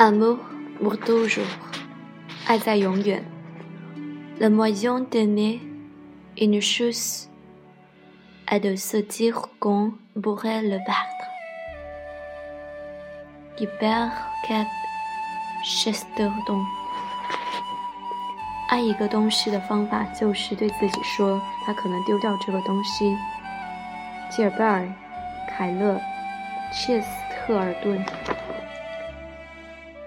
Amour pour toujours，爱在永远。Le moyen d'aimer une chose est de se dire qu'on pourrait le battre. Qui perd quelque chose d'autre. 爱一个东西的方法就是对自己说，他可能丢掉这个东西。吉尔贝尔·凯勒·切斯特尔顿。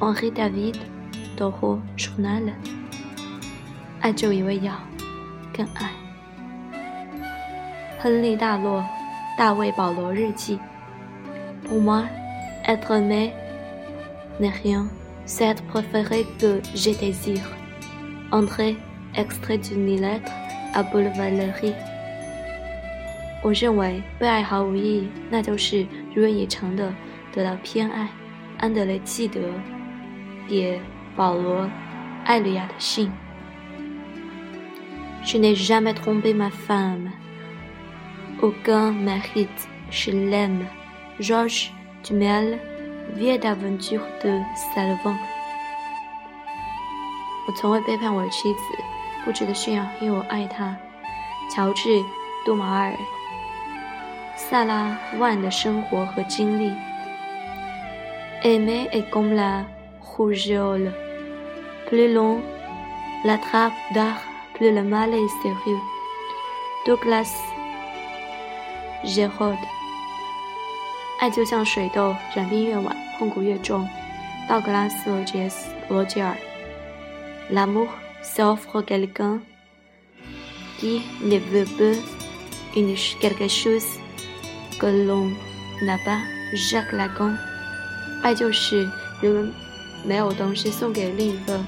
Henri David Thoreau journal，爱就一味药，更爱。亨利·大洛，大卫·保罗日记。Pour moi, être aimé n'est rien, c'est préféré que je désire. André, extrait d'une lettre à Paul Valéry。我认为被爱毫无意义，那就是如愿以偿的得到偏爱。安德雷·记得。Je n'ai jamais trompé ma femme. Aucun mérite, je l'aime. Georges Dumel, Vie d'aventure de Salvant. 我从未背叛我的妻子，不值得炫耀，因为我爱她。乔治·杜马尔，萨拉万的生活和经历。Aimer est comme la rougeole. Plus long la trappe d'art, plus le mal est sérieux. Douglas Gérard 爱就像水痘，染病越晚，痛苦越重。道格拉斯·罗杰斯·罗杰尔。L'amour s'offre quelqu'un qui ne veut pas une quelque chose que l'on n'a pas. Jacques Lacan。爱就是人们。 没有东西送给另一个，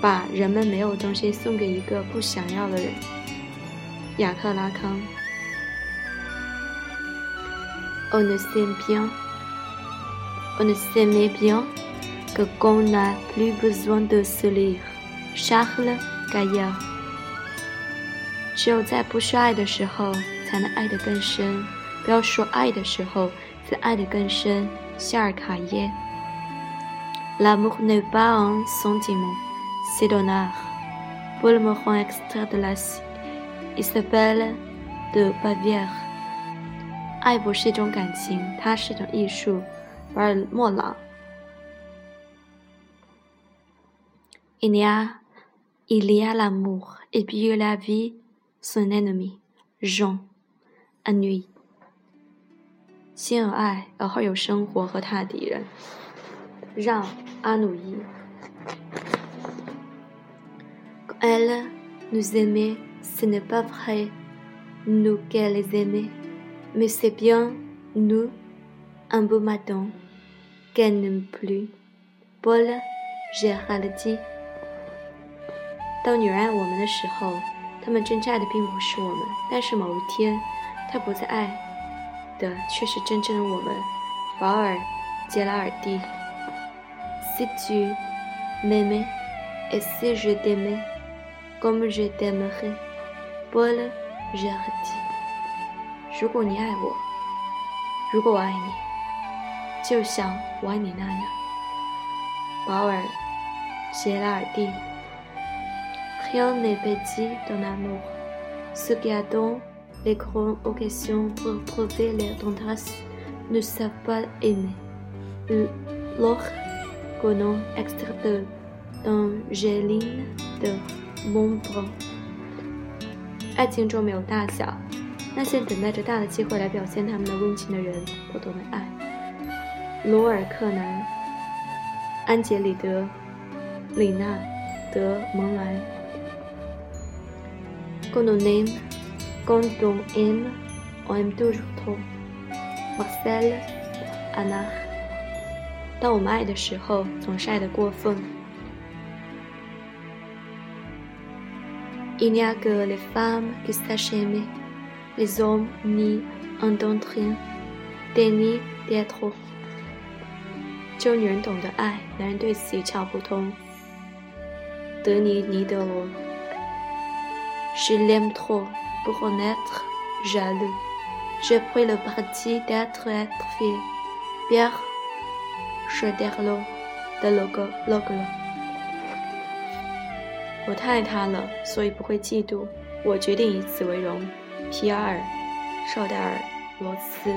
把人们没有东西送给一个不想要的人。雅克拉康。On ne s'aime bien, on ne s'aime bien que quand on n'a plus besoin de se lire. Charles Gaillard。只有在不需爱的时候，才能爱得更深。不要说爱的时候，才爱得更深。夏尔卡耶。L'amour n'est pas un sentiment, c'est un art. Pour le moment extrait de la il s'appelle de Bavière. 爱不是一种感情，它是一种艺术。巴尔莫朗。Il y a, il y a l'amour et puis la vie, son ennemi, Jean, Ennui. 先有爱，而后有生活和他的敌人。让 阿努伊。Elle nous aimait, ce n'est pas vrai, nous qu'elle les aimait, mais c'est bien nous, un beau matin, qu'elle n'aime plus. Paul Géraldi。当女人爱我们的时候，她们真正爱的并不是我们，但是某一天，她不再爱的却是真正的我们。保尔·杰拉尔蒂。Si tu m'aimais et si je t'aimais comme je t'aimerais, Paul Jardy。如果你爱我，如果我爱你，就像我爱你那样。保尔·谢拉尔蒂。Rien n'est petit dans l'amour. Ce qui attend les grandes occasions pour prouver leur tendresse ne savent pas aimer. Lors Gono extrait d'Angeline de Montbron。爱情中没有大小，那些等待着大的机会来表现他们的温情的人，不懂得爱。罗尔克南、安杰里德、里娜、德蒙莱。Quand on aime, quand on aime, on aime toujours trop. Marcel Anard 当我们爱的时候，总是爱得过分。Il n'y a que les femmes qui sachent aimer, les hommes n'y entendent rien, déni d'être. 只有女人懂得爱，男人对此一窍不通。德尼尼德罗，Je l'aime trop pour en être jaloux. J'ai pris le parti d'être être fier. Pierre 是 d e r l o de Logo Logo. 我太爱他了，所以不会嫉妒。我决定以此为荣。皮埃尔·绍戴尔罗斯。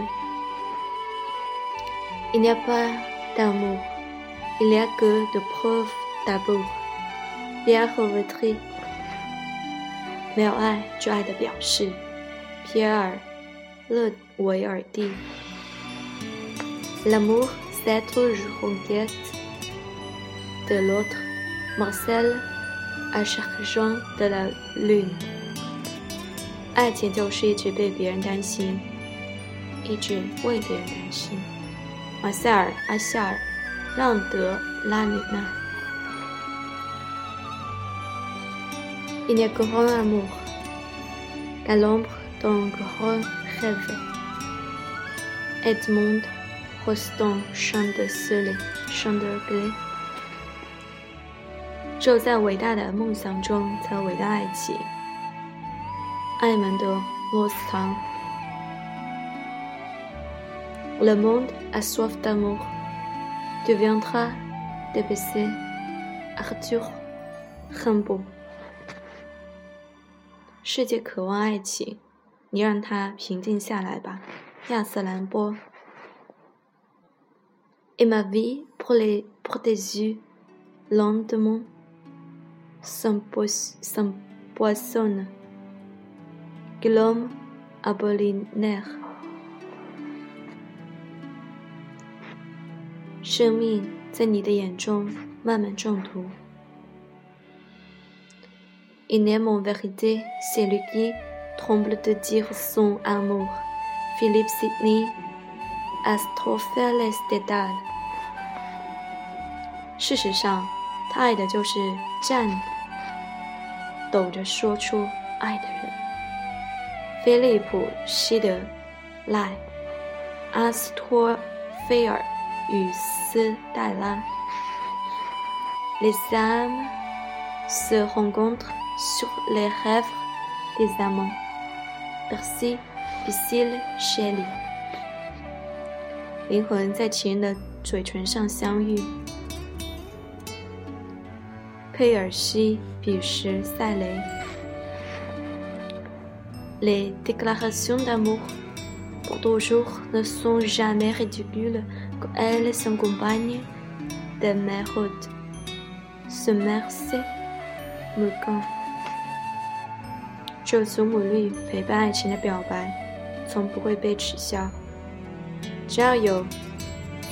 Il n'y a pas d'amour, il n'y a que de preuves d'amour. Pierre Vautry。没有爱，就爱的表示。皮埃尔·勒维尔蒂。L'amour, c'est toujours conquête de l'autre. Marcel。À chaque jour de la lune，爱情就是一直被别人担心，一直为别人担心。马塞尔·阿夏尔·让德拉里纳。Il n'y a qu'un amour, qu'à l'ombre d'un grand rêve. Edmond Rostand chante de soleil, chante de gris. 只有在伟大的梦想中，才有伟大爱情。艾蒙德·洛斯唐。Le monde a soif d'amour. Deviendra de baisser. Arthur Rimbaud。世界渴望爱情，你让它平静下来吧，亚瑟·兰波。Et ma vie pour les pour tes yeux, lentement. s'empoisonne. Glom apollinaire. 生命在你的眼中慢慢中毒。Il n'est en vérité celui qui tremble de dire son amour. Philippe Sidney, Astrophel Stedal. 事实上，他爱的就是站抖着说出爱的人。菲利普·希德赖、阿斯托菲尔与斯黛拉。Les âmes se rencontrent sur les rêves des amants. Percy Bysshe Shelley。灵魂在情人的嘴唇上相遇。佩尔西·比什塞雷。Les déclarations d'amour pour toujours ne sont jamais ridicules quand elles s'accompagnent de mérites. Ce merci me quand. 这祖母绿陪伴爱情的表白，从不会被耻笑。只要有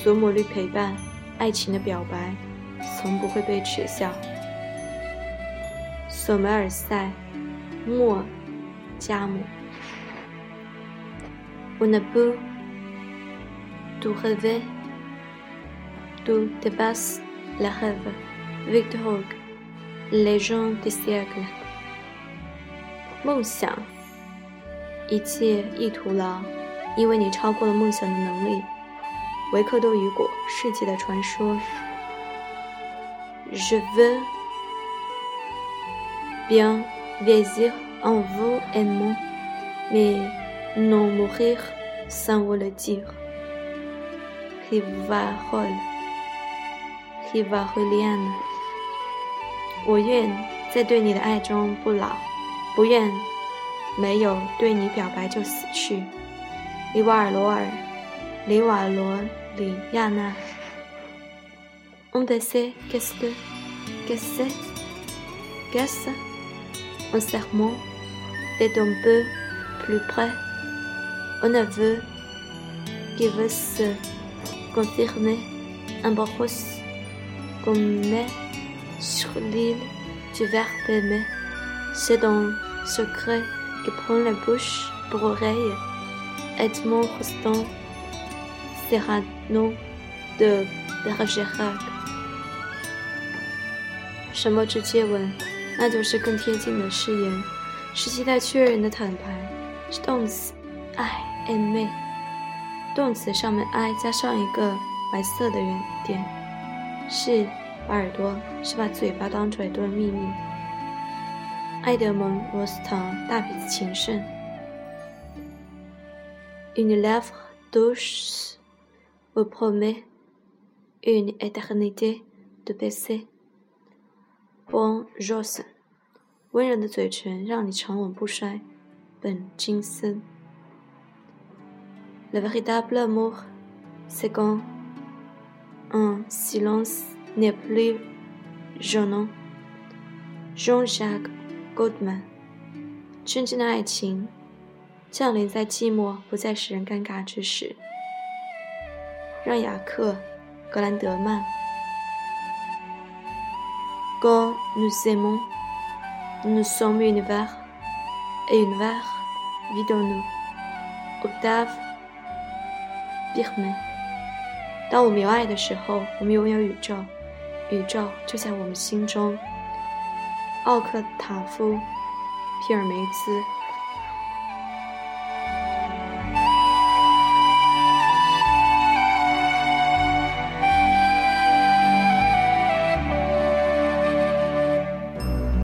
祖母绿陪伴，爱情的表白从不会被耻笑。索梅尔塞·莫加姆。On ne peut tout rêver, tout dépasse le rêve. Victor Hugo, Légende des siècles。梦想，一切亦徒劳，因为你超过了梦想的能力。维克多·雨果，世纪的传说。Je veux bien vieillir en vous aimant, mais non mourir sans vous le dire. Rivarol, Rivarolienne，我愿在对你的爱中不老，不愿没有对你表白就死去。里瓦尔罗尔，里瓦罗里亚娜。On sait qu'est-ce que, qu'est-ce que, qu'est-ce un serment fait un peu plus près. Un aveu qui veut se confirmer un brosse qu'on met sur l'île du verbe aimer. C'est un secret qui prend la bouche pour oreille. Edmond Rostand Serrano de Bergerac。什么是接吻？那就是更贴近的誓言，是期待确认的坦白，是动词 I am me，动词上面 I 加上一个白色的圆点，是把耳朵，是把嘴巴当做耳朵的秘密。爱德蒙·罗斯唐，大鼻子情圣。Une lèvre douce vous promet une éternité de baiser. Bon Johnson，温柔的嘴唇让你长吻不衰。本金森。Le véritable amour, c'est quand un silence n'est plus gênant. Jean-Jacques Goldman，真正的爱情 降临在寂寞不再使人尴尬之时。让雅克·格兰德曼。Quand nous aimons, nous sommes univers et univers vit dans nous. Octave Bierman。当我们有爱的时候，我们拥有宇宙，宇宙就在我们心中。奥克塔夫·皮尔梅兹。